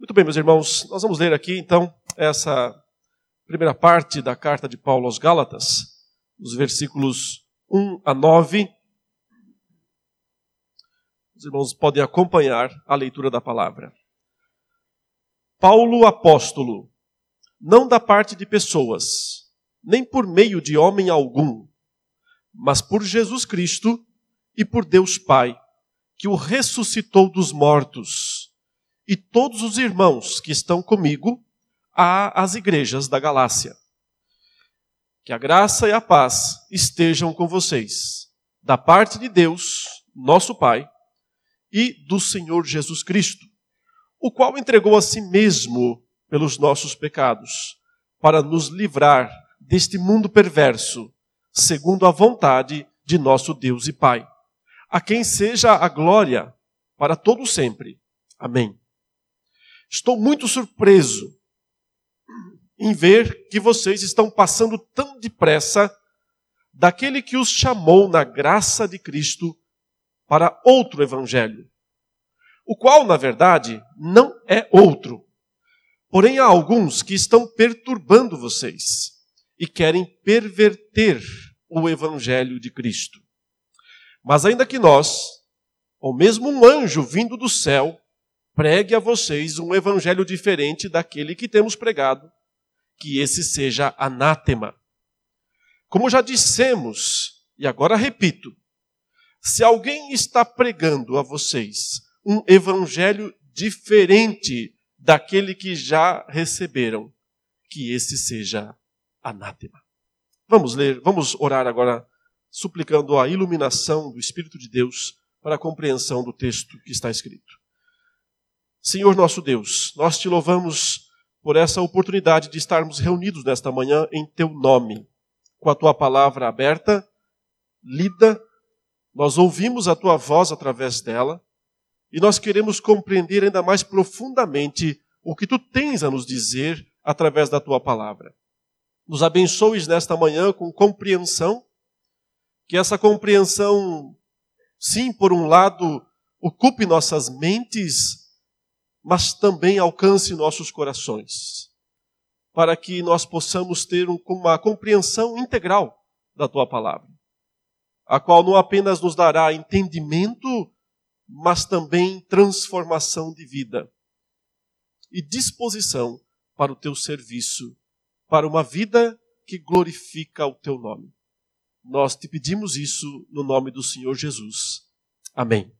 Muito bem, meus irmãos, nós vamos ler aqui então essa primeira parte da carta de Paulo aos Gálatas, os versículos 1 a 9. Os irmãos podem acompanhar a leitura da palavra. Paulo, apóstolo, não da parte de pessoas, nem por meio de homem algum, mas por Jesus Cristo e por Deus Pai, que o ressuscitou dos mortos e todos os irmãos que estão comigo às igrejas da Galácia. Que a graça e a paz estejam com vocês, da parte de Deus, nosso Pai, e do Senhor Jesus Cristo, o qual entregou a si mesmo pelos nossos pecados, para nos livrar deste mundo perverso, segundo a vontade de nosso Deus e Pai, a quem seja a glória para todo sempre. Amém. Estou muito surpreso em ver que vocês estão passando tão depressa daquele que os chamou na graça de Cristo para outro evangelho, o qual, na verdade, não é outro. Porém, há alguns que estão perturbando vocês e querem perverter o evangelho de Cristo. Mas ainda que nós, ou mesmo um anjo vindo do céu, pregue a vocês um evangelho diferente daquele que temos pregado, que esse seja anátema. Como já dissemos, e agora repito, se alguém está pregando a vocês um evangelho diferente daquele que já receberam, que esse seja anátema. Vamos ler, vamos orar agora, suplicando a iluminação do Espírito de Deus para a compreensão do texto que está escrito. Senhor nosso Deus, nós te louvamos por essa oportunidade de estarmos reunidos nesta manhã em teu nome, com a tua palavra aberta, lida, nós ouvimos a tua voz através dela e nós queremos compreender ainda mais profundamente o que tu tens a nos dizer através da tua palavra. Nos abençoes nesta manhã com compreensão, que essa compreensão, sim, por um lado, ocupe nossas mentes mas também alcance nossos corações, para que nós possamos ter uma compreensão integral da tua palavra, a qual não apenas nos dará entendimento, mas também transformação de vida e disposição para o teu serviço, para uma vida que glorifica o teu nome. Nós te pedimos isso no nome do Senhor Jesus. Amém.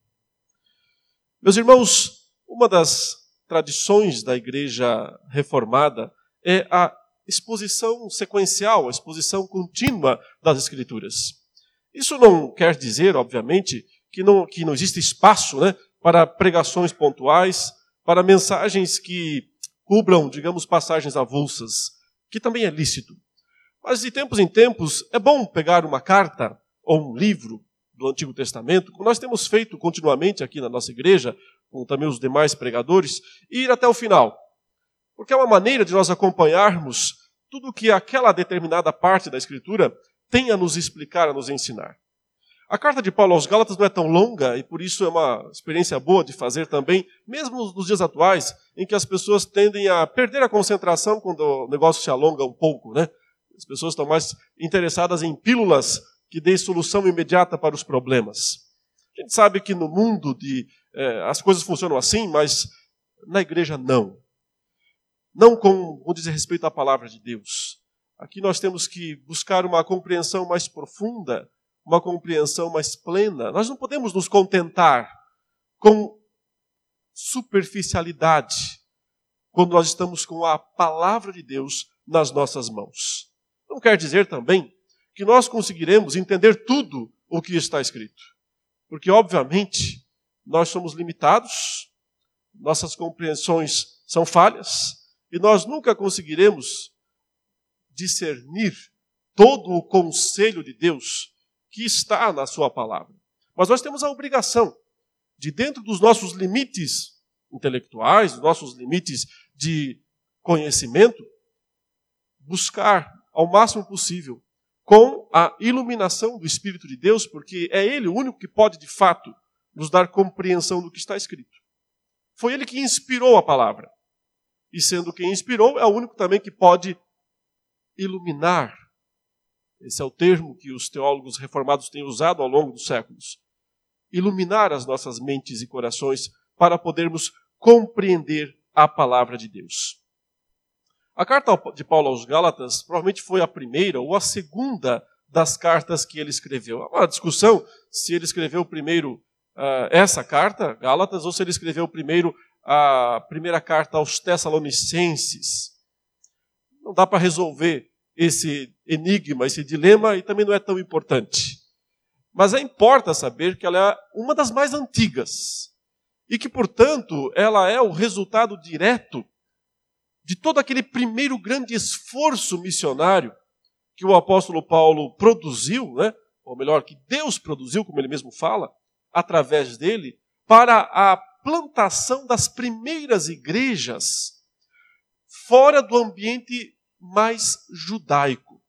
Meus irmãos, uma das tradições da igreja reformada é a exposição sequencial, a exposição contínua das Escrituras. Isso não quer dizer, obviamente, que não, que não existe espaço né, para pregações pontuais, para mensagens que cubram, digamos, passagens avulsas, que também é lícito. Mas de tempos em tempos é bom pegar uma carta ou um livro do Antigo Testamento, como nós temos feito continuamente aqui na nossa igreja, como também os demais pregadores, e ir até o final. Porque é uma maneira de nós acompanharmos tudo o que aquela determinada parte da Escritura tem a nos explicar, a nos ensinar. A carta de Paulo aos Gálatas não é tão longa e por isso é uma experiência boa de fazer também, mesmo nos dias atuais, em que as pessoas tendem a perder a concentração quando o negócio se alonga um pouco, né? As pessoas estão mais interessadas em pílulas que deem solução imediata para os problemas. A gente sabe que no mundo de é, as coisas funcionam assim, mas na igreja não. Não com, com dizer respeito à palavra de Deus. Aqui nós temos que buscar uma compreensão mais profunda, uma compreensão mais plena. Nós não podemos nos contentar com superficialidade quando nós estamos com a palavra de Deus nas nossas mãos. Não quer dizer também que nós conseguiremos entender tudo o que está escrito. Porque, obviamente, nós somos limitados, nossas compreensões são falhas, e nós nunca conseguiremos discernir todo o conselho de Deus que está na Sua palavra. Mas nós temos a obrigação de, dentro dos nossos limites intelectuais, dos nossos limites de conhecimento, buscar ao máximo possível com a iluminação do Espírito de Deus, porque é Ele o único que pode, de fato, nos dar compreensão do que está escrito. Foi ele que inspirou a palavra. e sendo quem inspirou, é o único também que pode iluminar. Esse é o termo que os teólogos reformados têm usado ao longo dos séculos. Iluminar as nossas mentes e corações para podermos compreender a palavra de Deus. A carta de Paulo aos Gálatas provavelmente foi a primeira ou a segunda das cartas que ele escreveu. Há uma discussão se ele escreveu primeiro uh, essa carta, Gálatas, ou se ele escreveu primeiro a primeira carta aos Tessalonicenses. Não dá para resolver esse enigma, esse dilema, e também não é tão importante. Mas é importa saber que ela é uma das mais antigas e que, portanto, ela é o resultado direto de todo aquele primeiro grande esforço missionário que o apóstolo Paulo produziu, né? ou melhor, que Deus produziu, como ele mesmo fala, através dele, para a plantação das primeiras igrejas fora do ambiente mais judaico.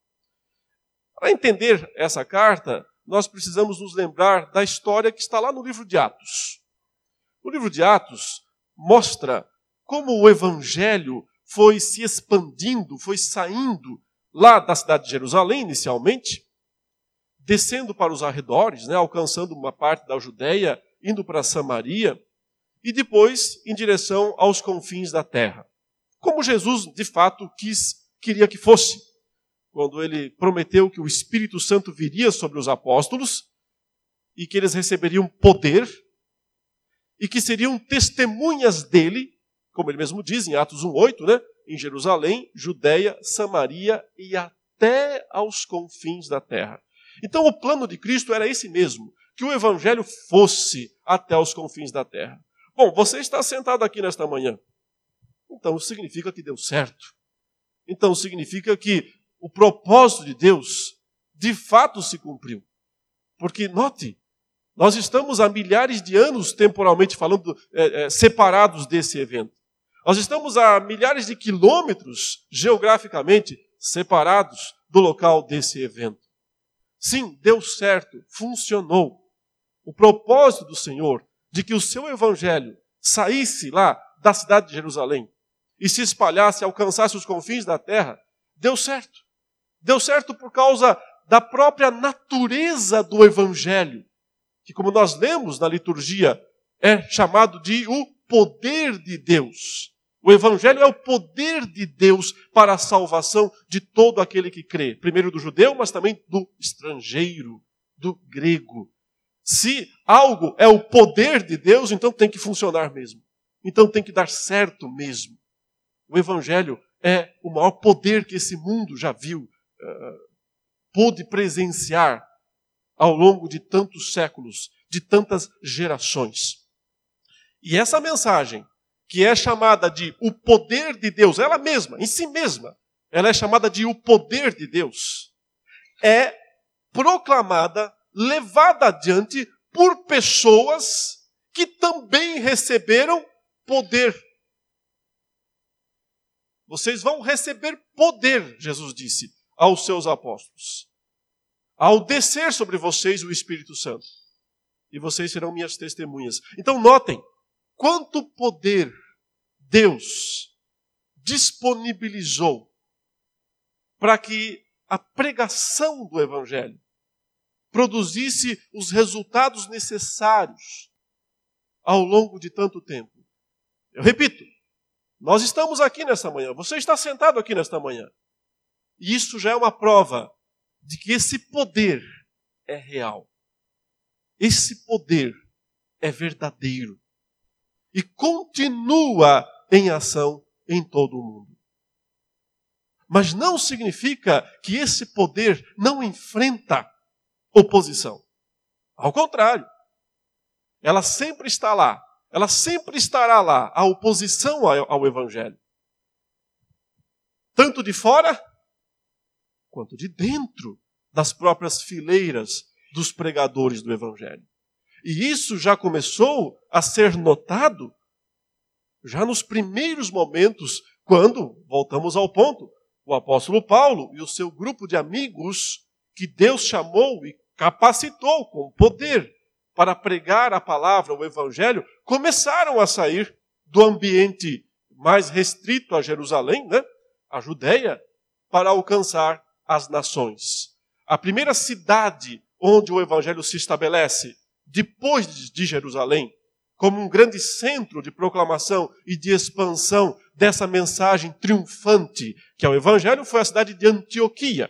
Para entender essa carta, nós precisamos nos lembrar da história que está lá no livro de Atos. O livro de Atos mostra como o evangelho foi se expandindo, foi saindo lá da cidade de Jerusalém, inicialmente, descendo para os arredores, né, alcançando uma parte da Judéia, indo para Samaria, e depois em direção aos confins da terra. Como Jesus, de fato, quis, queria que fosse. Quando ele prometeu que o Espírito Santo viria sobre os apóstolos e que eles receberiam poder e que seriam testemunhas dele, como ele mesmo diz em Atos 1:8, né? em Jerusalém, Judéia, Samaria e até aos confins da terra. Então o plano de Cristo era esse mesmo, que o evangelho fosse até os confins da terra. Bom, você está sentado aqui nesta manhã. Então significa que deu certo. Então significa que o propósito de Deus de fato se cumpriu. Porque, note, nós estamos há milhares de anos, temporalmente falando, é, é, separados desse evento. Nós estamos a milhares de quilômetros, geograficamente, separados do local desse evento. Sim, deu certo, funcionou. O propósito do Senhor de que o seu evangelho saísse lá da cidade de Jerusalém e se espalhasse, alcançasse os confins da terra, deu certo. Deu certo por causa da própria natureza do evangelho, que, como nós lemos na liturgia, é chamado de o poder de Deus. O Evangelho é o poder de Deus para a salvação de todo aquele que crê. Primeiro do judeu, mas também do estrangeiro, do grego. Se algo é o poder de Deus, então tem que funcionar mesmo. Então tem que dar certo mesmo. O Evangelho é o maior poder que esse mundo já viu, uh, pôde presenciar ao longo de tantos séculos, de tantas gerações. E essa mensagem que é chamada de o poder de Deus, ela mesma, em si mesma, ela é chamada de o poder de Deus, é proclamada, levada adiante por pessoas que também receberam poder. Vocês vão receber poder, Jesus disse aos seus apóstolos, ao descer sobre vocês o Espírito Santo. E vocês serão minhas testemunhas. Então, notem, quanto poder Deus disponibilizou para que a pregação do Evangelho produzisse os resultados necessários ao longo de tanto tempo. Eu repito, nós estamos aqui nesta manhã, você está sentado aqui nesta manhã. E isso já é uma prova de que esse poder é real. Esse poder é verdadeiro e continua em ação em todo o mundo. Mas não significa que esse poder não enfrenta oposição. Ao contrário, ela sempre está lá, ela sempre estará lá, a oposição ao Evangelho. Tanto de fora quanto de dentro das próprias fileiras dos pregadores do Evangelho. E isso já começou a ser notado já nos primeiros momentos, quando, voltamos ao ponto, o apóstolo Paulo e o seu grupo de amigos que Deus chamou e capacitou com poder para pregar a palavra, o evangelho, começaram a sair do ambiente mais restrito a Jerusalém, né? a Judéia, para alcançar as nações. A primeira cidade onde o evangelho se estabelece, depois de Jerusalém, como um grande centro de proclamação e de expansão dessa mensagem triunfante que é o evangelho, foi a cidade de Antioquia.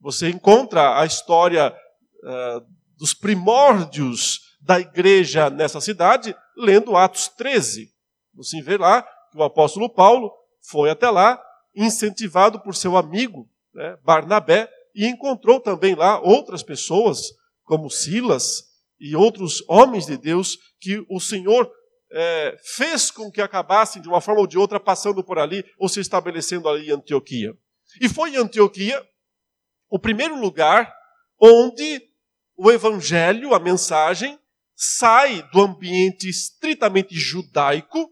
Você encontra a história uh, dos primórdios da igreja nessa cidade, lendo Atos 13. Você vê lá que o apóstolo Paulo foi até lá, incentivado por seu amigo né, Barnabé, e encontrou também lá outras pessoas, como Silas e outros homens de Deus, que o Senhor é, fez com que acabassem, de uma forma ou de outra, passando por ali ou se estabelecendo ali em Antioquia. E foi em Antioquia o primeiro lugar onde o evangelho, a mensagem, sai do ambiente estritamente judaico.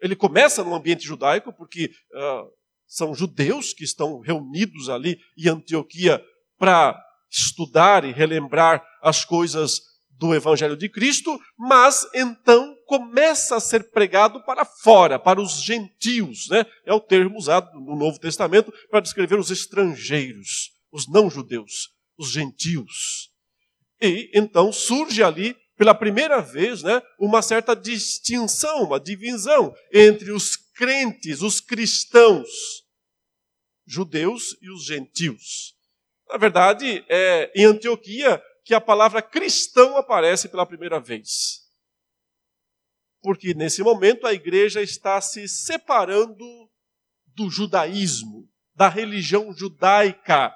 Ele começa no ambiente judaico, porque uh, são judeus que estão reunidos ali em Antioquia para estudar e relembrar as coisas do Evangelho de Cristo, mas então começa a ser pregado para fora, para os gentios. Né? É o termo usado no Novo Testamento para descrever os estrangeiros, os não-judeus, os gentios. E então surge ali pela primeira vez, né, uma certa distinção, uma divisão entre os crentes, os cristãos, judeus e os gentios. Na verdade, é em Antioquia que a palavra cristão aparece pela primeira vez. Porque nesse momento a igreja está se separando do judaísmo, da religião judaica,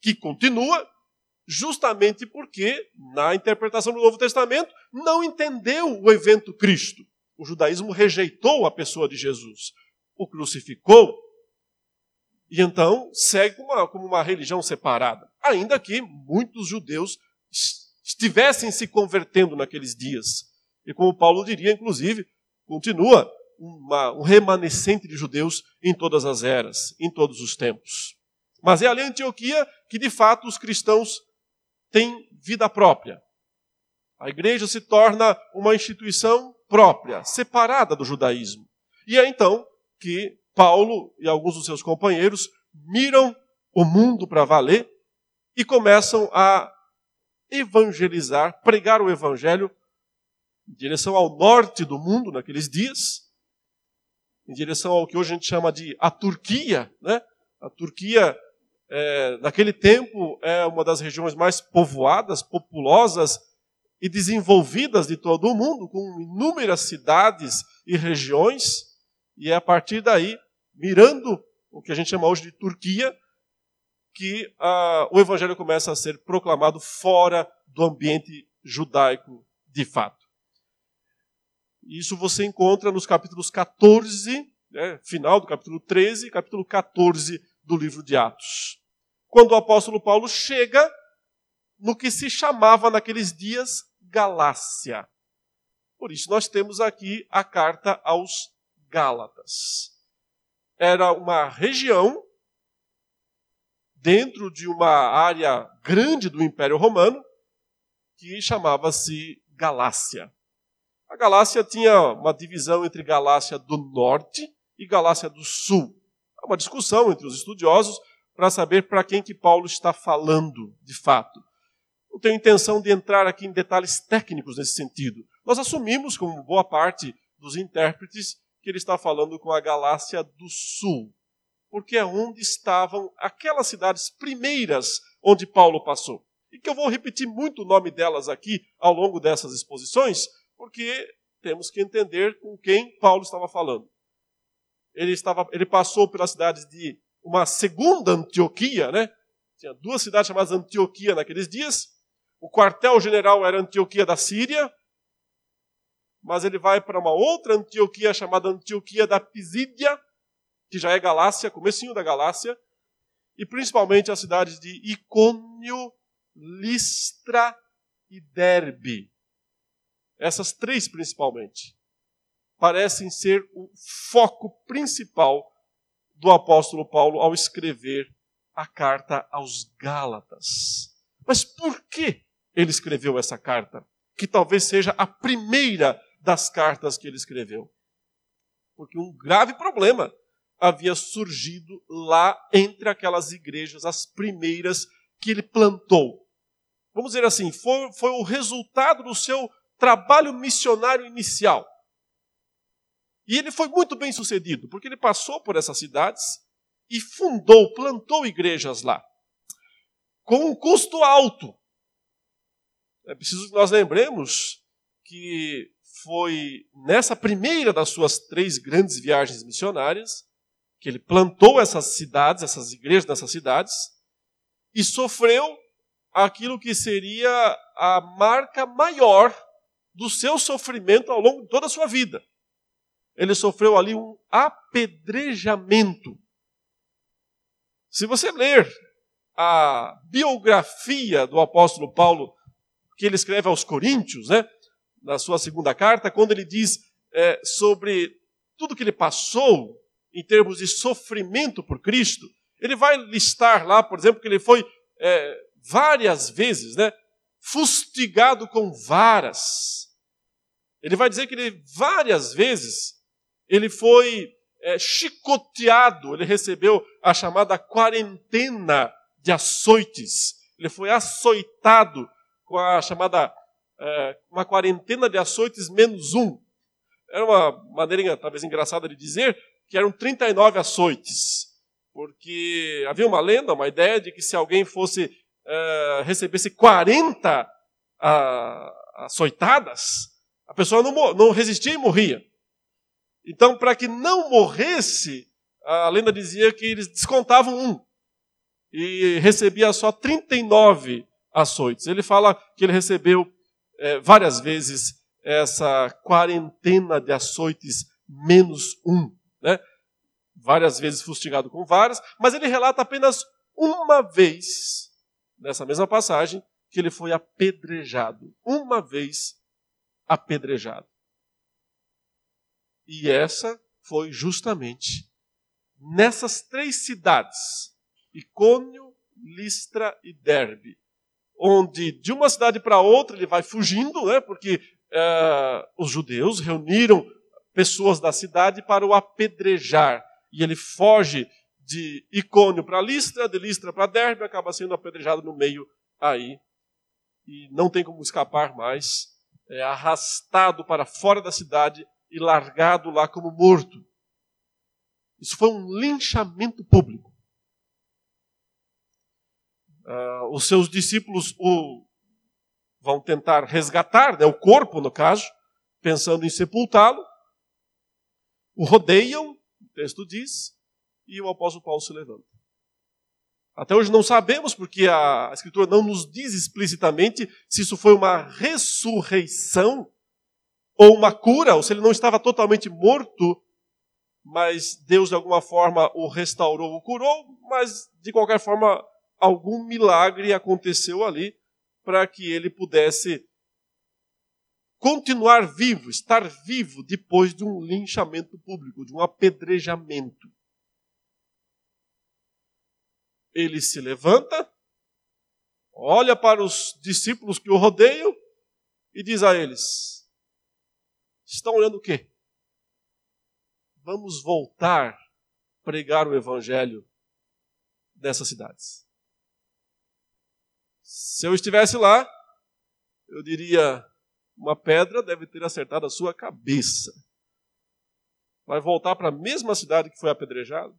que continua, justamente porque, na interpretação do Novo Testamento, não entendeu o evento Cristo. O judaísmo rejeitou a pessoa de Jesus, o crucificou, e então segue como uma, como uma religião separada. Ainda que muitos judeus estivessem se convertendo naqueles dias. E como Paulo diria, inclusive, continua uma, um remanescente de judeus em todas as eras, em todos os tempos. Mas é ali em Antioquia que, de fato, os cristãos tem vida própria. A igreja se torna uma instituição própria, separada do judaísmo. E é então que Paulo e alguns dos seus companheiros miram o mundo para valer e começam a evangelizar, pregar o evangelho em direção ao norte do mundo naqueles dias, em direção ao que hoje a gente chama de a Turquia, né? A Turquia é, naquele tempo é uma das regiões mais povoadas, populosas e desenvolvidas de todo o mundo, com inúmeras cidades e regiões, e é a partir daí, mirando o que a gente chama hoje de Turquia, que ah, o evangelho começa a ser proclamado fora do ambiente judaico de fato. Isso você encontra nos capítulos 14, né, final do capítulo 13 e capítulo 14 do livro de Atos quando o apóstolo Paulo chega no que se chamava naqueles dias Galácia. Por isso, nós temos aqui a carta aos Gálatas. Era uma região dentro de uma área grande do Império Romano que chamava-se Galácia. A Galácia tinha uma divisão entre Galácia do Norte e Galácia do Sul. Há uma discussão entre os estudiosos para saber para quem que Paulo está falando de fato. Não tenho intenção de entrar aqui em detalhes técnicos nesse sentido. Nós assumimos, como boa parte dos intérpretes, que ele está falando com a Galácia do Sul, porque é onde estavam aquelas cidades primeiras onde Paulo passou. E que eu vou repetir muito o nome delas aqui ao longo dessas exposições, porque temos que entender com quem Paulo estava falando. Ele, estava, ele passou pelas cidades de uma segunda Antioquia, né? Tinha duas cidades chamadas Antioquia naqueles dias. O quartel-general era Antioquia da Síria, mas ele vai para uma outra Antioquia chamada Antioquia da Pisídia, que já é Galácia, comecinho da Galácia, e principalmente as cidades de Icônio, Listra e Derbe. Essas três principalmente parecem ser o foco principal do apóstolo Paulo ao escrever a carta aos Gálatas. Mas por que ele escreveu essa carta? Que talvez seja a primeira das cartas que ele escreveu. porque um grave problema havia surgido lá entre aquelas igrejas, as primeiras que ele plantou. Vamos dizer assim, foi, foi o resultado do seu trabalho missionário inicial. E ele foi muito bem sucedido, porque ele passou por essas cidades e fundou, plantou igrejas lá, com um custo alto. É preciso que nós lembremos que foi nessa primeira das suas três grandes viagens missionárias que ele plantou essas cidades, essas igrejas nessas cidades, e sofreu aquilo que seria a marca maior do seu sofrimento ao longo de toda a sua vida. Ele sofreu ali um apedrejamento. Se você ler a biografia do apóstolo Paulo, que ele escreve aos Coríntios, né, na sua segunda carta, quando ele diz é, sobre tudo que ele passou em termos de sofrimento por Cristo, ele vai listar lá, por exemplo, que ele foi é, várias vezes né, fustigado com varas. Ele vai dizer que ele várias vezes ele foi é, chicoteado, ele recebeu a chamada quarentena de açoites. Ele foi açoitado com a chamada é, uma quarentena de açoites menos um. Era uma maneirinha talvez engraçada de dizer que eram 39 açoites, porque havia uma lenda, uma ideia de que se alguém fosse é, recebesse 40 a, açoitadas, a pessoa não, não resistia e morria. Então, para que não morresse, a lenda dizia que eles descontavam um e recebia só 39 açoites. Ele fala que ele recebeu é, várias vezes essa quarentena de açoites menos um? Várias vezes fustigado com varas, mas ele relata apenas uma vez, nessa mesma passagem, que ele foi apedrejado. Uma vez apedrejado. E essa foi justamente nessas três cidades, Icônio, Listra e Derbe, onde de uma cidade para outra ele vai fugindo, né, porque uh, os judeus reuniram pessoas da cidade para o apedrejar. E ele foge de Icônio para Listra, de Listra para Derbe, acaba sendo apedrejado no meio aí. E não tem como escapar mais. É arrastado para fora da cidade e largado lá como morto. Isso foi um linchamento público. Uh, os seus discípulos o vão tentar resgatar, né, o corpo, no caso, pensando em sepultá-lo. O rodeiam, texto diz, e o apóstolo Paulo se levanta. Até hoje não sabemos, porque a Escritura não nos diz explicitamente se isso foi uma ressurreição ou uma cura, ou se ele não estava totalmente morto, mas Deus de alguma forma o restaurou, o curou, mas de qualquer forma algum milagre aconteceu ali para que ele pudesse continuar vivo, estar vivo depois de um linchamento público, de um apedrejamento. Ele se levanta, olha para os discípulos que o rodeiam e diz a eles: Estão olhando o quê? Vamos voltar a pregar o evangelho nessas cidades. Se eu estivesse lá, eu diria: uma pedra deve ter acertado a sua cabeça. Vai voltar para a mesma cidade que foi apedrejado?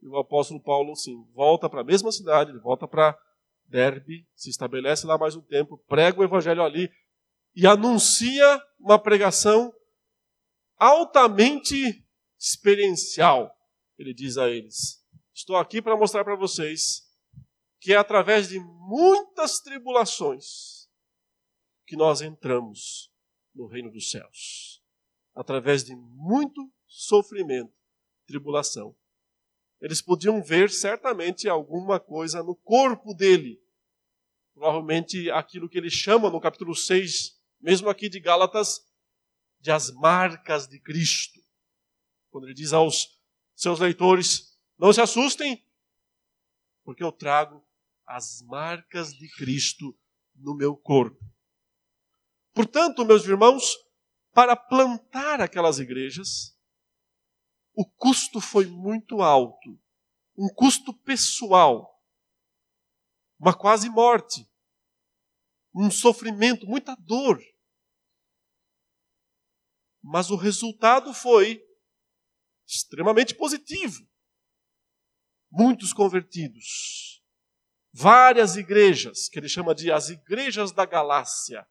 E o apóstolo Paulo, sim, volta para a mesma cidade, ele volta para Derbe, se estabelece lá mais um tempo, prega o evangelho ali, e anuncia uma pregação altamente experiencial. Ele diz a eles: Estou aqui para mostrar para vocês que é através de muitas tribulações que nós entramos no reino dos céus. Através de muito sofrimento, tribulação. Eles podiam ver certamente alguma coisa no corpo dele. Provavelmente aquilo que ele chama no capítulo 6 mesmo aqui de Gálatas, de as marcas de Cristo. Quando ele diz aos seus leitores: Não se assustem, porque eu trago as marcas de Cristo no meu corpo. Portanto, meus irmãos, para plantar aquelas igrejas, o custo foi muito alto, um custo pessoal, uma quase morte, um sofrimento, muita dor. Mas o resultado foi extremamente positivo. Muitos convertidos. Várias igrejas, que ele chama de as igrejas da Galácia.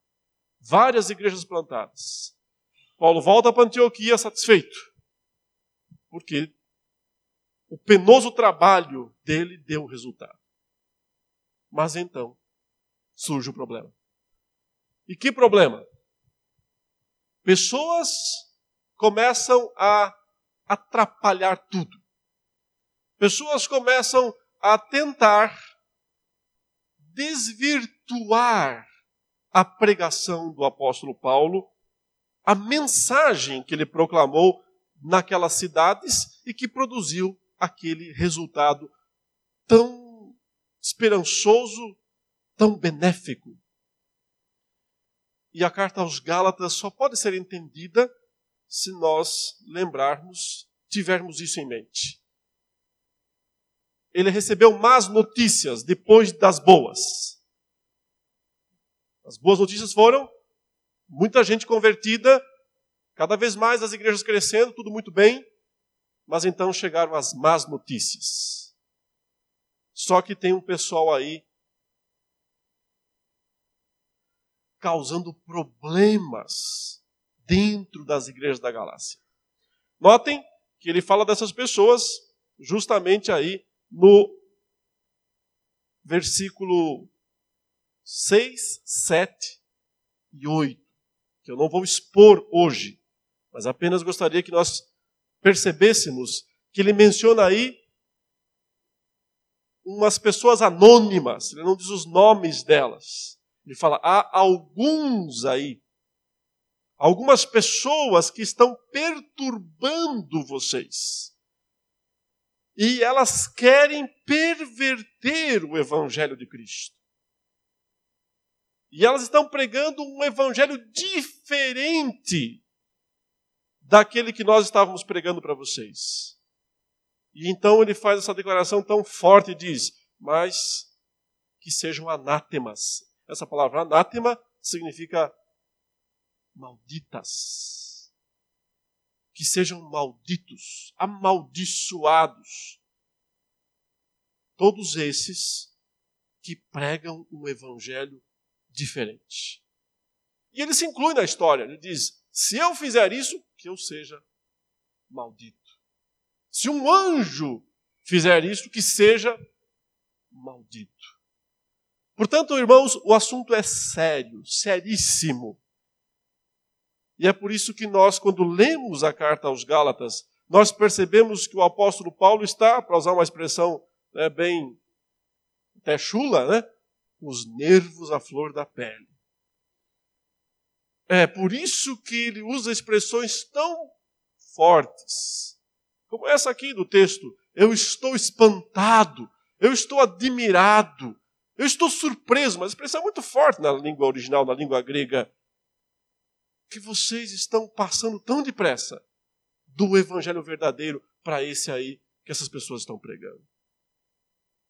Várias igrejas plantadas. Paulo volta para Antioquia satisfeito. Porque o penoso trabalho dele deu resultado. Mas então surge o problema. E que problema? Pessoas começam a atrapalhar tudo. Pessoas começam a tentar desvirtuar a pregação do apóstolo Paulo, a mensagem que ele proclamou naquelas cidades e que produziu aquele resultado tão esperançoso, tão benéfico. E a carta aos Gálatas só pode ser entendida se nós lembrarmos, tivermos isso em mente. Ele recebeu más notícias depois das boas. As boas notícias foram muita gente convertida, cada vez mais as igrejas crescendo, tudo muito bem, mas então chegaram as más notícias. Só que tem um pessoal aí causando problemas dentro das igrejas da Galácia. Notem que ele fala dessas pessoas justamente aí no versículo 6, 7 e 8, que eu não vou expor hoje, mas apenas gostaria que nós percebêssemos que ele menciona aí umas pessoas anônimas, ele não diz os nomes delas. Ele fala: há alguns aí, algumas pessoas que estão perturbando vocês. E elas querem perverter o evangelho de Cristo. E elas estão pregando um evangelho diferente daquele que nós estávamos pregando para vocês. E então ele faz essa declaração tão forte e diz: Mas que sejam anátemas essa palavra anátema significa malditas. Que sejam malditos, amaldiçoados. Todos esses que pregam um evangelho diferente. E ele se inclui na história. Ele diz: se eu fizer isso, que eu seja maldito. Se um anjo fizer isso, que seja maldito. Portanto, irmãos, o assunto é sério, seríssimo. E é por isso que nós, quando lemos a carta aos Gálatas, nós percebemos que o apóstolo Paulo está, para usar uma expressão né, bem até chula, né, os nervos à flor da pele. É por isso que ele usa expressões tão fortes, como essa aqui do texto. Eu estou espantado, eu estou admirado, eu estou surpreso, mas a expressão muito forte na língua original, na língua grega, que vocês estão passando tão depressa do evangelho verdadeiro para esse aí que essas pessoas estão pregando.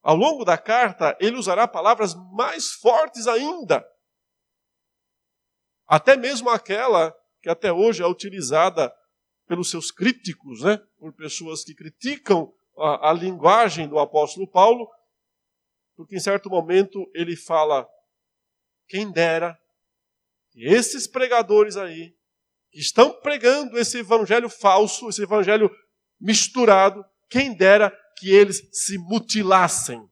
Ao longo da carta, ele usará palavras mais fortes ainda. Até mesmo aquela que até hoje é utilizada pelos seus críticos, né? por pessoas que criticam a, a linguagem do apóstolo Paulo, porque em certo momento ele fala: quem dera que esses pregadores aí, que estão pregando esse evangelho falso, esse evangelho misturado, quem dera que eles se mutilassem.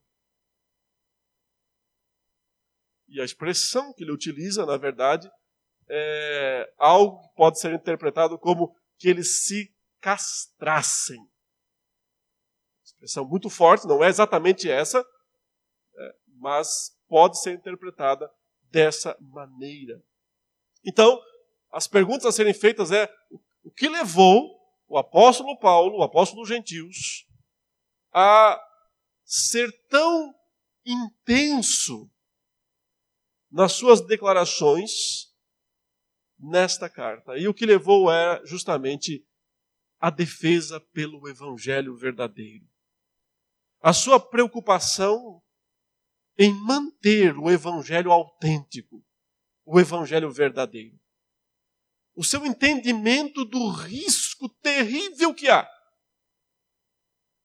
E a expressão que ele utiliza, na verdade, é algo que pode ser interpretado como que eles se castrassem. Expressão muito forte, não é exatamente essa, mas pode ser interpretada dessa maneira. Então, as perguntas a serem feitas é o que levou o apóstolo Paulo, o apóstolo dos gentios, a ser tão intenso nas suas declarações, nesta carta. E o que levou era justamente a defesa pelo evangelho verdadeiro. A sua preocupação em manter o evangelho autêntico, o evangelho verdadeiro. O seu entendimento do risco terrível que há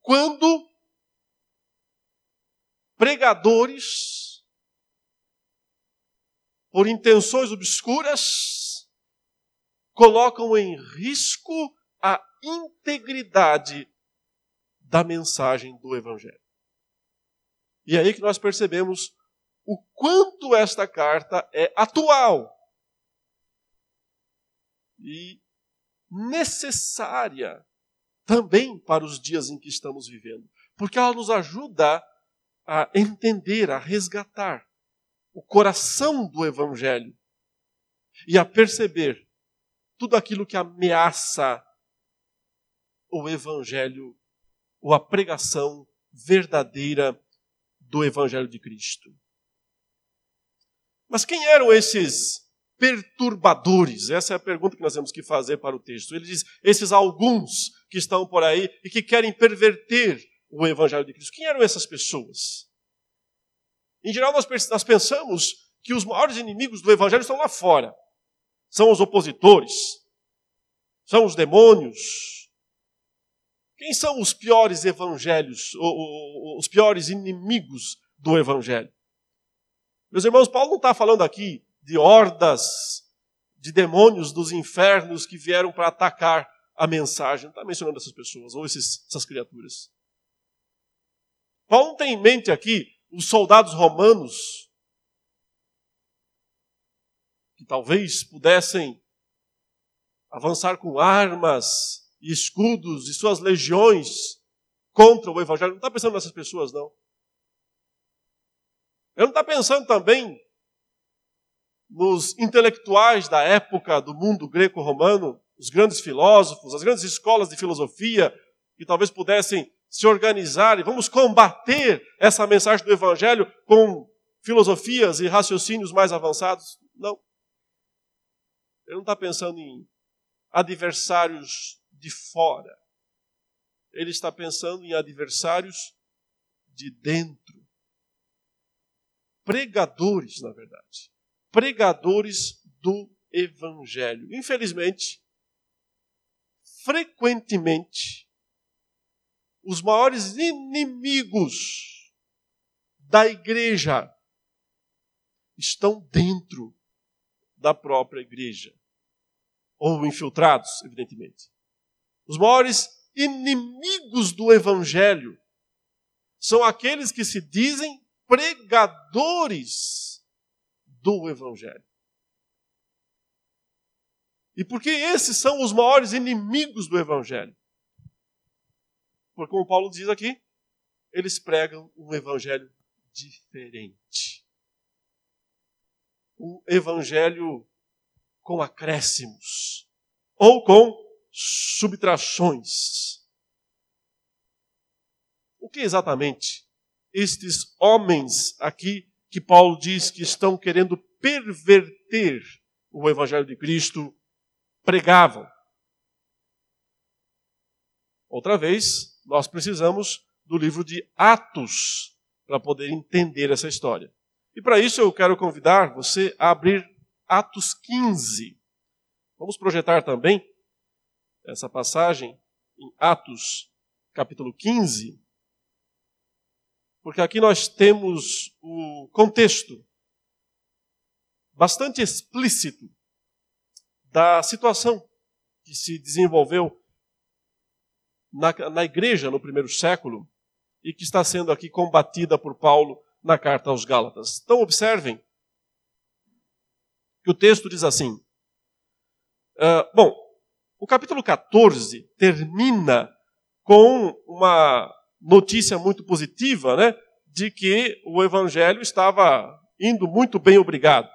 quando pregadores, por intenções obscuras, colocam em risco a integridade da mensagem do Evangelho. E é aí que nós percebemos o quanto esta carta é atual e necessária também para os dias em que estamos vivendo, porque ela nos ajuda a entender, a resgatar o coração do Evangelho e a perceber tudo aquilo que ameaça o Evangelho ou a pregação verdadeira do Evangelho de Cristo. Mas quem eram esses perturbadores? Essa é a pergunta que nós temos que fazer para o texto. Ele diz: esses alguns que estão por aí e que querem perverter o Evangelho de Cristo. Quem eram essas pessoas? Em geral, nós pensamos que os maiores inimigos do Evangelho estão lá fora. São os opositores, são os demônios. Quem são os piores evangelhos, os piores inimigos do Evangelho? Meus irmãos, Paulo não está falando aqui de hordas de demônios dos infernos que vieram para atacar a mensagem. Não está mencionando essas pessoas ou esses, essas criaturas. Paulo não tem em mente aqui os soldados romanos que talvez pudessem avançar com armas e escudos e suas legiões contra o evangelho. Não está pensando nessas pessoas, não. Ele não está pensando também nos intelectuais da época do mundo greco-romano, os grandes filósofos, as grandes escolas de filosofia, que talvez pudessem se organizar e vamos combater essa mensagem do Evangelho com filosofias e raciocínios mais avançados. Não. Ele não está pensando em adversários de fora. Ele está pensando em adversários de dentro. Pregadores, na verdade. Pregadores do Evangelho. Infelizmente, frequentemente, os maiores inimigos da igreja estão dentro da própria igreja. Ou infiltrados, evidentemente. Os maiores inimigos do evangelho são aqueles que se dizem pregadores do evangelho. E por que esses são os maiores inimigos do evangelho? Porque, como Paulo diz aqui, eles pregam um evangelho diferente. Um evangelho com acréscimos ou com subtrações. O que exatamente estes homens aqui que Paulo diz que estão querendo perverter o evangelho de Cristo pregavam? Outra vez, nós precisamos do livro de Atos para poder entender essa história. E para isso eu quero convidar você a abrir Atos 15. Vamos projetar também essa passagem em Atos capítulo 15, porque aqui nós temos o contexto bastante explícito da situação que se desenvolveu na, na igreja no primeiro século e que está sendo aqui combatida por Paulo na carta aos Gálatas. Então, observem que o texto diz assim. Uh, bom, o capítulo 14 termina com uma notícia muito positiva, né? De que o evangelho estava indo muito bem, obrigado.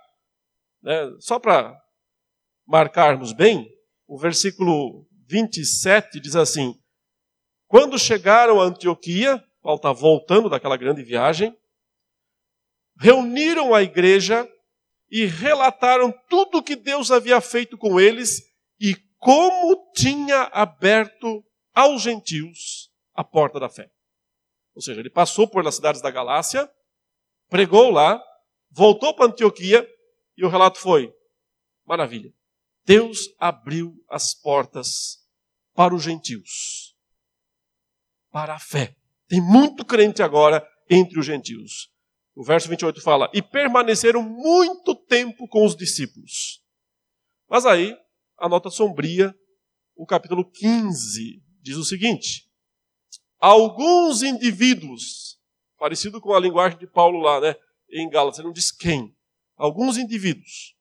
Né? Só para marcarmos bem, o versículo 27 diz assim: quando chegaram a Antioquia, Paulo está voltando daquela grande viagem, reuniram a igreja e relataram tudo o que Deus havia feito com eles e como tinha aberto aos gentios a porta da fé. Ou seja, ele passou por as cidades da Galácia, pregou lá, voltou para Antioquia e o relato foi: maravilha. Deus abriu as portas para os gentios, para a fé. Tem muito crente agora entre os gentios. O verso 28 fala: E permaneceram muito tempo com os discípulos. Mas aí, a nota sombria, o capítulo 15, diz o seguinte: Alguns indivíduos, parecido com a linguagem de Paulo lá, né, em Gálatas, ele não diz quem, alguns indivíduos,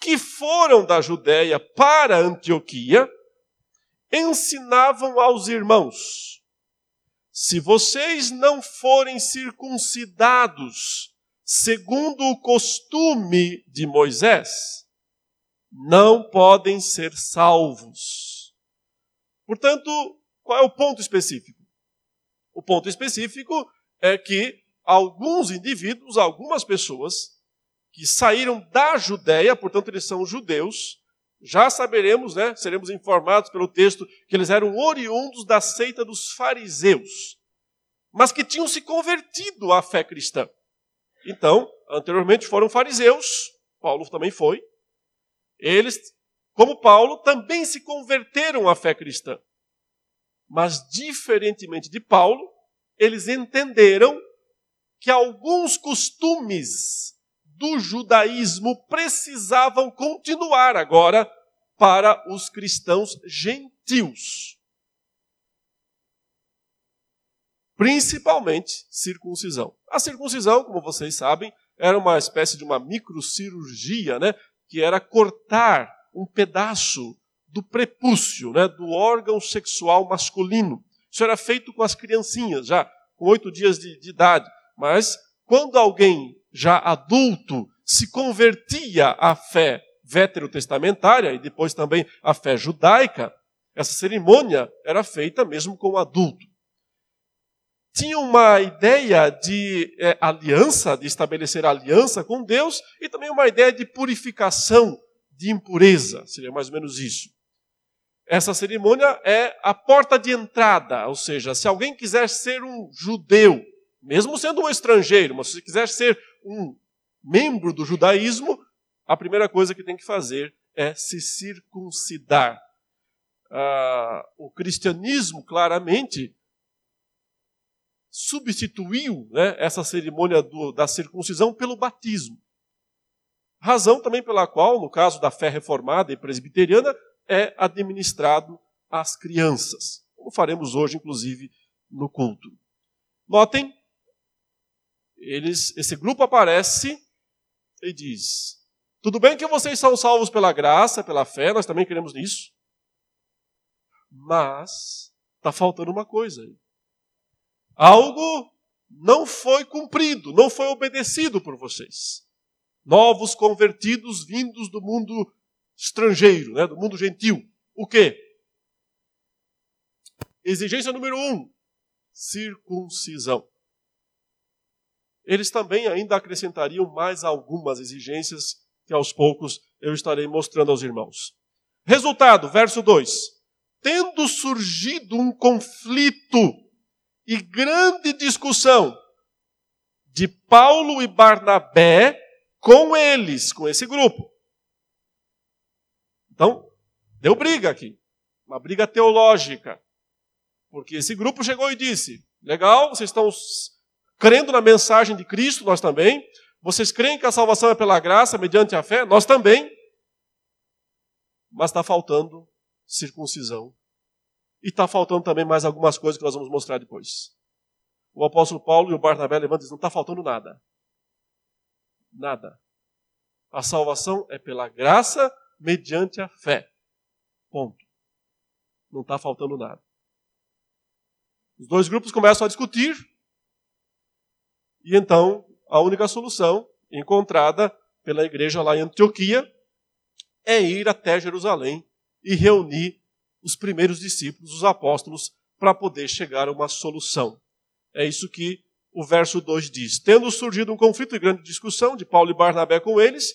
que foram da Judéia para Antioquia, ensinavam aos irmãos: se vocês não forem circuncidados segundo o costume de Moisés, não podem ser salvos. Portanto, qual é o ponto específico? O ponto específico é que alguns indivíduos, algumas pessoas, que saíram da Judéia, portanto eles são judeus, já saberemos, né, seremos informados pelo texto que eles eram oriundos da seita dos fariseus, mas que tinham se convertido à fé cristã. Então, anteriormente foram fariseus, Paulo também foi. Eles, como Paulo, também se converteram à fé cristã. Mas, diferentemente de Paulo, eles entenderam que alguns costumes do judaísmo precisavam continuar agora para os cristãos gentios. Principalmente circuncisão. A circuncisão, como vocês sabem, era uma espécie de uma microcirurgia, né, que era cortar um pedaço do prepúcio, né, do órgão sexual masculino. Isso era feito com as criancinhas, já com oito dias de, de idade. Mas quando alguém já adulto, se convertia à fé veterotestamentária e depois também à fé judaica, essa cerimônia era feita mesmo com o adulto. Tinha uma ideia de é, aliança, de estabelecer aliança com Deus, e também uma ideia de purificação de impureza, seria mais ou menos isso. Essa cerimônia é a porta de entrada, ou seja, se alguém quiser ser um judeu, mesmo sendo um estrangeiro, mas se quiser ser um membro do judaísmo, a primeira coisa que tem que fazer é se circuncidar. Ah, o cristianismo, claramente, substituiu né, essa cerimônia do, da circuncisão pelo batismo. Razão também pela qual, no caso da fé reformada e presbiteriana, é administrado às crianças, como faremos hoje, inclusive, no culto. Notem eles, esse grupo aparece e diz: Tudo bem que vocês são salvos pela graça, pela fé, nós também queremos nisso. Mas está faltando uma coisa aí. Algo não foi cumprido, não foi obedecido por vocês. Novos convertidos vindos do mundo estrangeiro, né, do mundo gentil. O quê? Exigência número um: circuncisão eles também ainda acrescentariam mais algumas exigências que aos poucos eu estarei mostrando aos irmãos. Resultado, verso 2: Tendo surgido um conflito e grande discussão de Paulo e Barnabé com eles, com esse grupo. Então, deu briga aqui, uma briga teológica. Porque esse grupo chegou e disse: legal, vocês estão crendo na mensagem de Cristo, nós também. Vocês creem que a salvação é pela graça, mediante a fé? Nós também. Mas está faltando circuncisão. E está faltando também mais algumas coisas que nós vamos mostrar depois. O apóstolo Paulo e o Barnabé levantam e dizem: não está faltando nada. Nada. A salvação é pela graça, mediante a fé. Ponto. Não está faltando nada. Os dois grupos começam a discutir, e então, a única solução encontrada pela igreja lá em Antioquia é ir até Jerusalém e reunir os primeiros discípulos, os apóstolos, para poder chegar a uma solução. É isso que o verso 2 diz: Tendo surgido um conflito e grande discussão de Paulo e Barnabé com eles,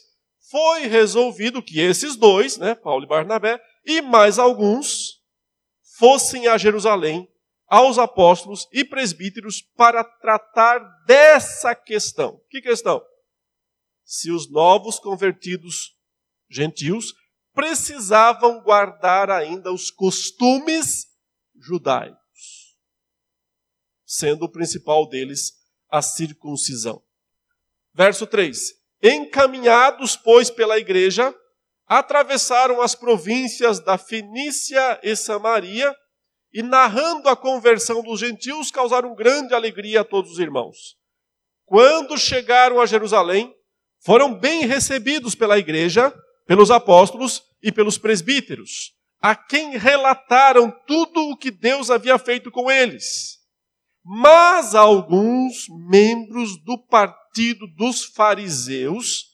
foi resolvido que esses dois, né, Paulo e Barnabé, e mais alguns, fossem a Jerusalém aos apóstolos e presbíteros para tratar dessa questão. Que questão? Se os novos convertidos gentios precisavam guardar ainda os costumes judaicos, sendo o principal deles a circuncisão. Verso 3: Encaminhados, pois, pela igreja, atravessaram as províncias da Fenícia e Samaria e, narrando a conversão dos gentios, causaram grande alegria a todos os irmãos. Quando chegaram a Jerusalém, foram bem recebidos pela igreja pelos apóstolos e pelos presbíteros, a quem relataram tudo o que Deus havia feito com eles. Mas alguns membros do partido dos fariseus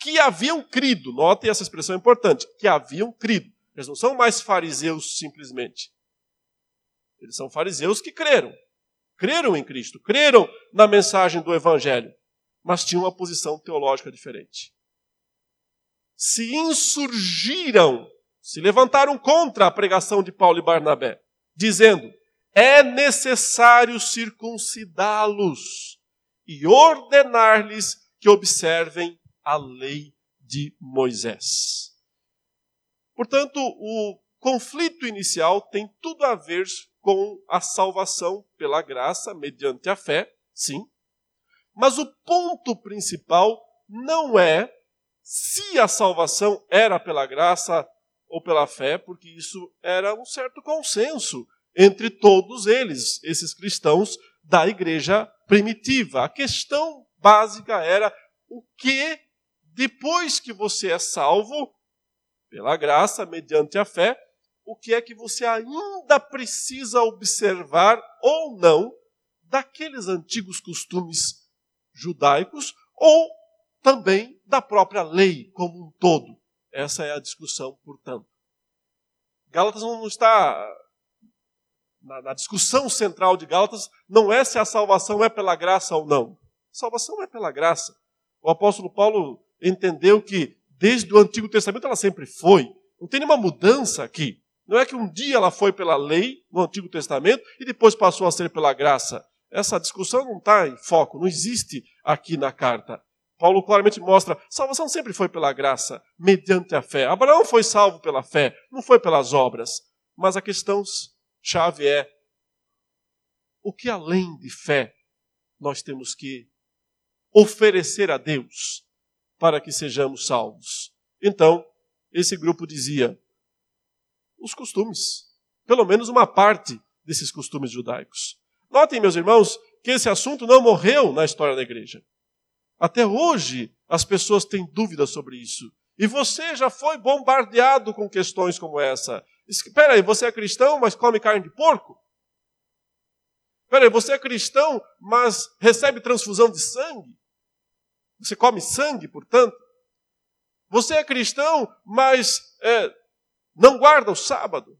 que haviam crido, notem essa expressão importante, que haviam crido. Eles não são mais fariseus simplesmente. Eles são fariseus que creram. Creram em Cristo, creram na mensagem do Evangelho, mas tinham uma posição teológica diferente se insurgiram, se levantaram contra a pregação de Paulo e Barnabé, dizendo: é necessário circuncidá-los e ordenar-lhes que observem a lei de Moisés. Portanto, o conflito inicial tem tudo a ver com a salvação pela graça, mediante a fé, sim. Mas o ponto principal não é se a salvação era pela graça ou pela fé, porque isso era um certo consenso entre todos eles, esses cristãos da igreja primitiva. A questão básica era o que, depois que você é salvo, pela graça, mediante a fé, o que é que você ainda precisa observar ou não daqueles antigos costumes judaicos ou também da própria lei como um todo. Essa é a discussão, portanto. Gálatas não está. Na, na, discussão central de Gálatas, não é se a salvação é pela graça ou não. A salvação é pela graça. O apóstolo Paulo entendeu que desde o Antigo Testamento ela sempre foi. Não tem nenhuma mudança aqui. Não é que um dia ela foi pela lei, no Antigo Testamento, e depois passou a ser pela graça. Essa discussão não está em foco, não existe aqui na carta. Paulo claramente mostra: salvação sempre foi pela graça, mediante a fé. Abraão foi salvo pela fé, não foi pelas obras. Mas a questão chave é: o que além de fé nós temos que oferecer a Deus para que sejamos salvos? Então, esse grupo dizia: os costumes, pelo menos uma parte desses costumes judaicos. Notem, meus irmãos, que esse assunto não morreu na história da igreja. Até hoje as pessoas têm dúvidas sobre isso. E você já foi bombardeado com questões como essa. Espera aí, você é cristão, mas come carne de porco? Espera aí, você é cristão, mas recebe transfusão de sangue? Você come sangue, portanto? Você é cristão, mas é, não guarda o sábado?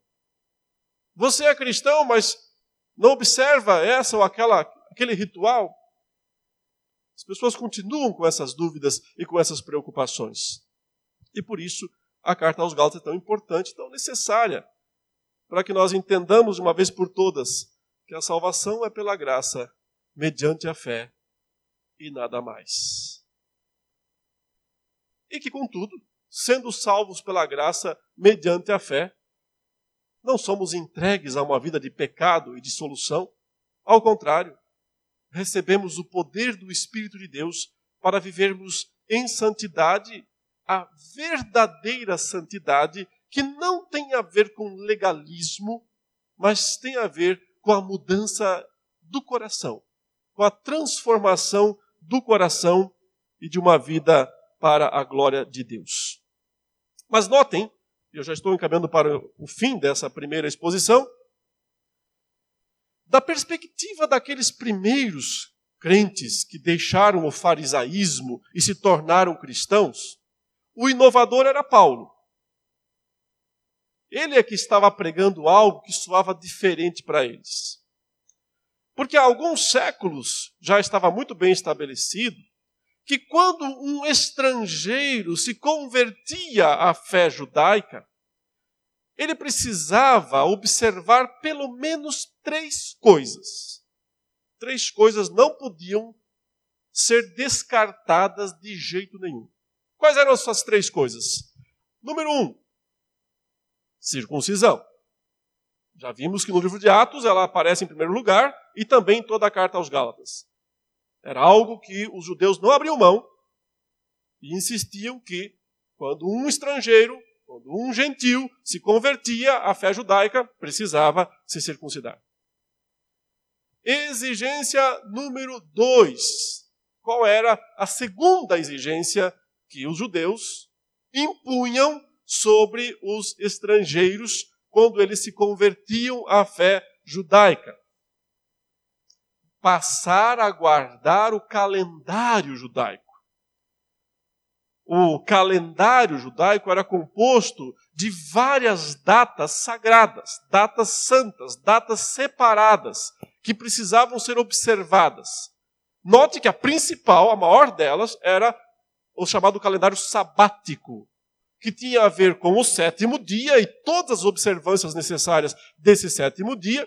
Você é cristão, mas não observa essa ou aquela, aquele ritual? As pessoas continuam com essas dúvidas e com essas preocupações. E por isso a carta aos Gálatas é tão importante, tão necessária, para que nós entendamos uma vez por todas que a salvação é pela graça, mediante a fé e nada mais. E que, contudo, sendo salvos pela graça mediante a fé, não somos entregues a uma vida de pecado e de solução. Ao contrário, recebemos o poder do Espírito de Deus para vivermos em santidade, a verdadeira santidade, que não tem a ver com legalismo, mas tem a ver com a mudança do coração, com a transformação do coração e de uma vida para a glória de Deus. Mas notem, eu já estou encaminhando para o fim dessa primeira exposição, da perspectiva daqueles primeiros crentes que deixaram o farisaísmo e se tornaram cristãos, o inovador era Paulo. Ele é que estava pregando algo que soava diferente para eles. Porque há alguns séculos já estava muito bem estabelecido que quando um estrangeiro se convertia à fé judaica, ele precisava observar pelo menos três coisas. Três coisas não podiam ser descartadas de jeito nenhum. Quais eram essas três coisas? Número um, circuncisão. Já vimos que no livro de Atos ela aparece em primeiro lugar e também em toda a carta aos Gálatas. Era algo que os judeus não abriam mão e insistiam que, quando um estrangeiro, quando um gentil se convertia à fé judaica, precisava se circuncidar. Exigência número dois. Qual era a segunda exigência que os judeus impunham sobre os estrangeiros quando eles se convertiam à fé judaica? Passar a guardar o calendário judaico. O calendário judaico era composto de várias datas sagradas, datas santas, datas separadas, que precisavam ser observadas. Note que a principal, a maior delas, era o chamado calendário sabático, que tinha a ver com o sétimo dia e todas as observâncias necessárias desse sétimo dia,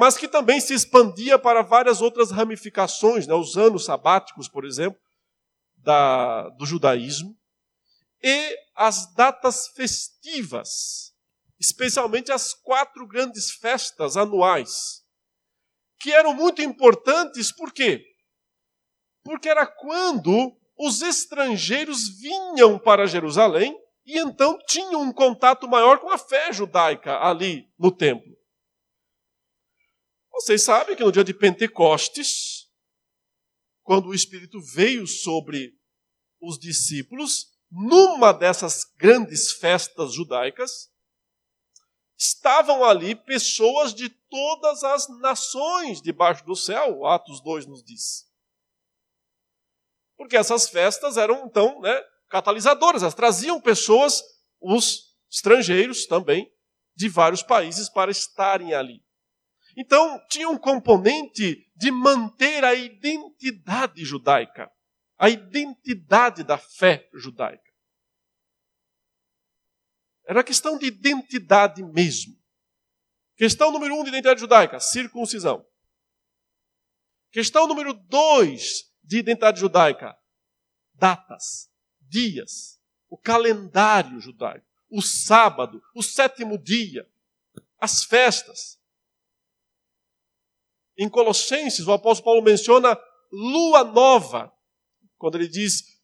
mas que também se expandia para várias outras ramificações, né? os anos sabáticos, por exemplo, da, do judaísmo, e as datas festivas, especialmente as quatro grandes festas anuais, que eram muito importantes, por quê? Porque era quando os estrangeiros vinham para Jerusalém e então tinham um contato maior com a fé judaica ali no templo. Vocês sabem que no dia de Pentecostes, quando o Espírito veio sobre os discípulos, numa dessas grandes festas judaicas, estavam ali pessoas de todas as nações debaixo do céu, Atos 2 nos diz. Porque essas festas eram, então, né, catalisadoras, elas traziam pessoas, os estrangeiros também, de vários países para estarem ali. Então, tinha um componente de manter a identidade judaica, a identidade da fé judaica. Era questão de identidade mesmo. Questão número um de identidade judaica: circuncisão. Questão número dois de identidade judaica: datas, dias, o calendário judaico, o sábado, o sétimo dia, as festas. Em Colossenses, o apóstolo Paulo menciona lua nova, quando ele diz: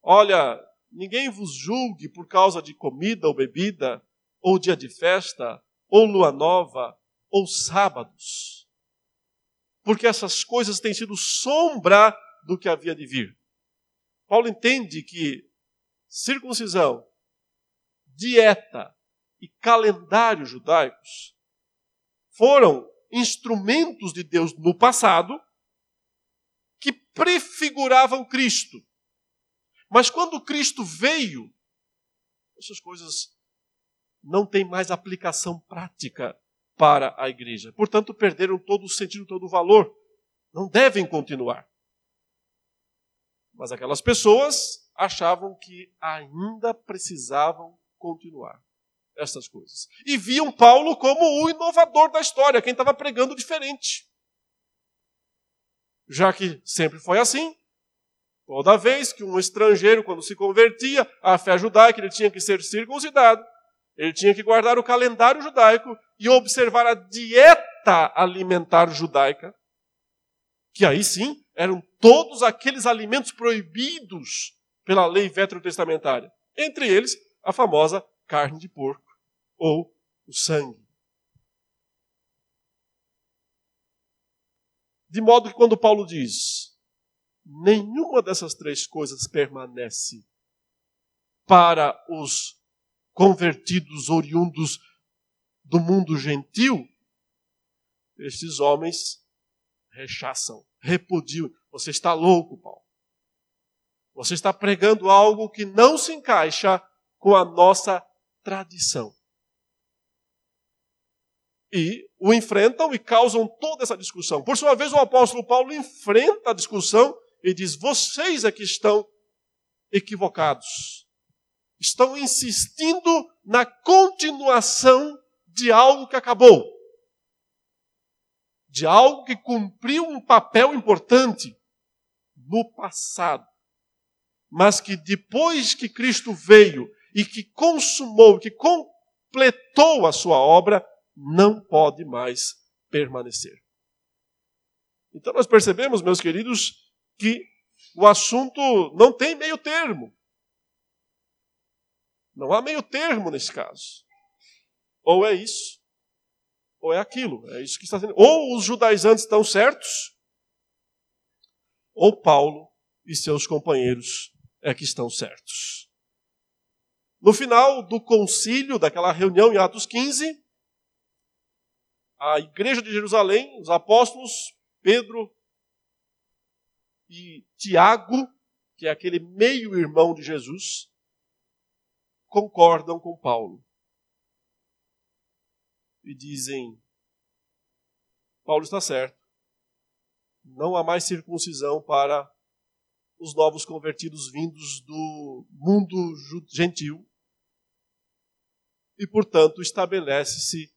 Olha, ninguém vos julgue por causa de comida ou bebida, ou dia de festa, ou lua nova, ou sábados. Porque essas coisas têm sido sombra do que havia de vir. Paulo entende que circuncisão, dieta e calendário judaicos foram instrumentos de Deus no passado que prefiguravam Cristo. Mas quando Cristo veio, essas coisas não têm mais aplicação prática para a igreja. Portanto, perderam todo o sentido, todo o valor. Não devem continuar. Mas aquelas pessoas achavam que ainda precisavam continuar essas coisas. E viam Paulo como o inovador da história, quem estava pregando diferente. Já que sempre foi assim, toda vez que um estrangeiro, quando se convertia à fé judaica, ele tinha que ser circuncidado, ele tinha que guardar o calendário judaico e observar a dieta alimentar judaica, que aí sim eram todos aqueles alimentos proibidos pela lei veterotestamentária. Entre eles, a famosa carne de porco ou o sangue. De modo que quando Paulo diz, nenhuma dessas três coisas permanece para os convertidos oriundos do mundo gentil, estes homens rechaçam, repudiam. Você está louco, Paulo. Você está pregando algo que não se encaixa com a nossa tradição. E o enfrentam e causam toda essa discussão. Por sua vez, o apóstolo Paulo enfrenta a discussão e diz: vocês é que estão equivocados. Estão insistindo na continuação de algo que acabou. De algo que cumpriu um papel importante no passado. Mas que depois que Cristo veio e que consumou, que completou a sua obra, não pode mais permanecer. Então nós percebemos, meus queridos, que o assunto não tem meio termo. Não há meio termo nesse caso. Ou é isso, ou é aquilo. É isso que está sendo. Ou os judaizantes estão certos, ou Paulo e seus companheiros é que estão certos. No final do concílio, daquela reunião em Atos 15, a igreja de Jerusalém, os apóstolos Pedro e Tiago, que é aquele meio-irmão de Jesus, concordam com Paulo. E dizem: Paulo está certo. Não há mais circuncisão para os novos convertidos vindos do mundo gentil. E, portanto, estabelece-se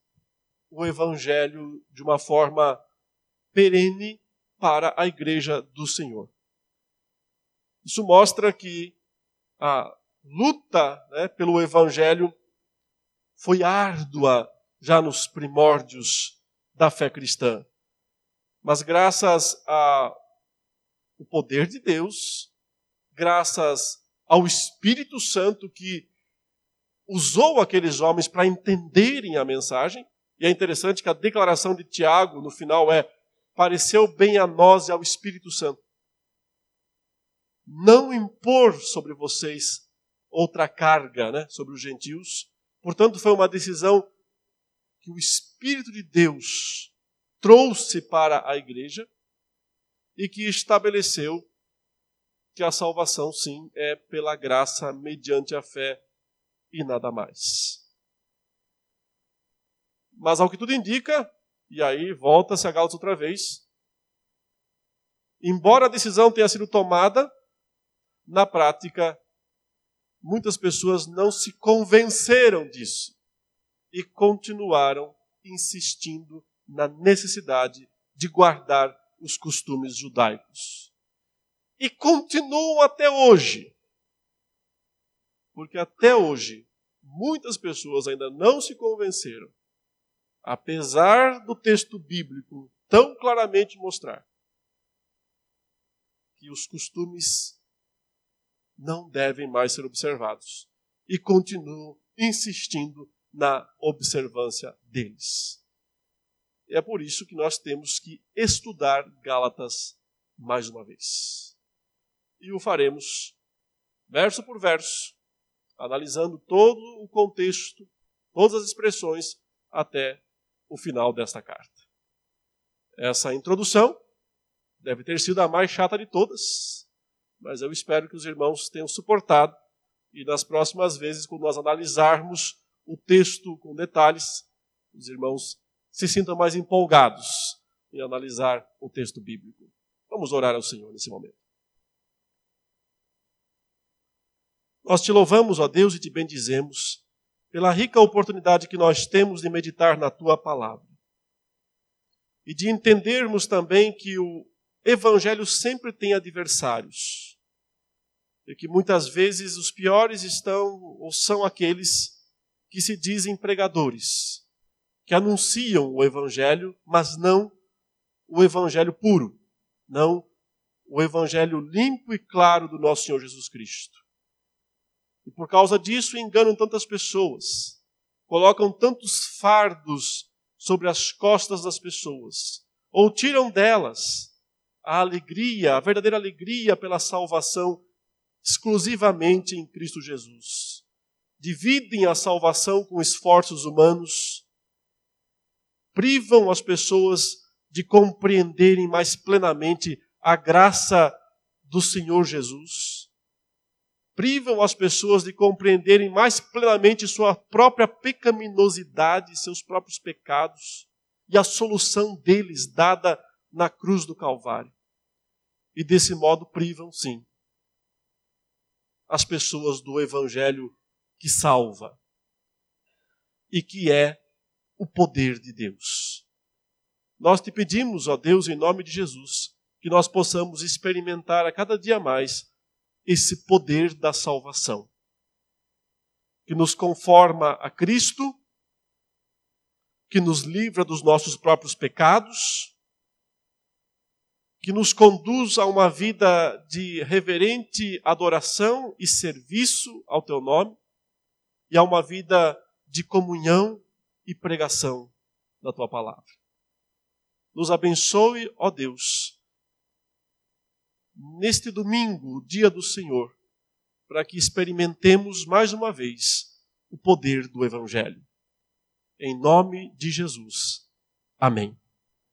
o evangelho de uma forma perene para a igreja do Senhor. Isso mostra que a luta né, pelo evangelho foi árdua já nos primórdios da fé cristã. Mas graças ao poder de Deus, graças ao Espírito Santo que usou aqueles homens para entenderem a mensagem, e é interessante que a declaração de Tiago, no final, é: pareceu bem a nós e ao Espírito Santo. Não impor sobre vocês outra carga, né, sobre os gentios. Portanto, foi uma decisão que o Espírito de Deus trouxe para a igreja e que estabeleceu que a salvação, sim, é pela graça mediante a fé e nada mais. Mas ao que tudo indica, e aí volta-se a Gálatas outra vez, embora a decisão tenha sido tomada, na prática, muitas pessoas não se convenceram disso e continuaram insistindo na necessidade de guardar os costumes judaicos. E continuam até hoje. Porque até hoje, muitas pessoas ainda não se convenceram apesar do texto bíblico tão claramente mostrar que os costumes não devem mais ser observados e continuam insistindo na observância deles. É por isso que nós temos que estudar Gálatas mais uma vez. E o faremos verso por verso, analisando todo o contexto, todas as expressões, até o final desta carta. Essa introdução deve ter sido a mais chata de todas, mas eu espero que os irmãos tenham suportado e nas próximas vezes, quando nós analisarmos o texto com detalhes, os irmãos se sintam mais empolgados em analisar o texto bíblico. Vamos orar ao Senhor nesse momento. Nós te louvamos, ó Deus, e te bendizemos pela rica oportunidade que nós temos de meditar na tua palavra. E de entendermos também que o evangelho sempre tem adversários. E que muitas vezes os piores estão ou são aqueles que se dizem pregadores, que anunciam o evangelho, mas não o evangelho puro, não o evangelho limpo e claro do nosso Senhor Jesus Cristo. E por causa disso enganam tantas pessoas, colocam tantos fardos sobre as costas das pessoas, ou tiram delas a alegria, a verdadeira alegria pela salvação exclusivamente em Cristo Jesus. Dividem a salvação com esforços humanos, privam as pessoas de compreenderem mais plenamente a graça do Senhor Jesus privam as pessoas de compreenderem mais plenamente sua própria pecaminosidade, seus próprios pecados e a solução deles dada na cruz do Calvário. E desse modo privam, sim, as pessoas do Evangelho que salva e que é o poder de Deus. Nós te pedimos, ó Deus, em nome de Jesus, que nós possamos experimentar a cada dia mais esse poder da salvação, que nos conforma a Cristo, que nos livra dos nossos próprios pecados, que nos conduz a uma vida de reverente adoração e serviço ao teu nome e a uma vida de comunhão e pregação da tua palavra. Nos abençoe, ó Deus, neste domingo, dia do Senhor, para que experimentemos mais uma vez o poder do Evangelho. Em nome de Jesus. Amém.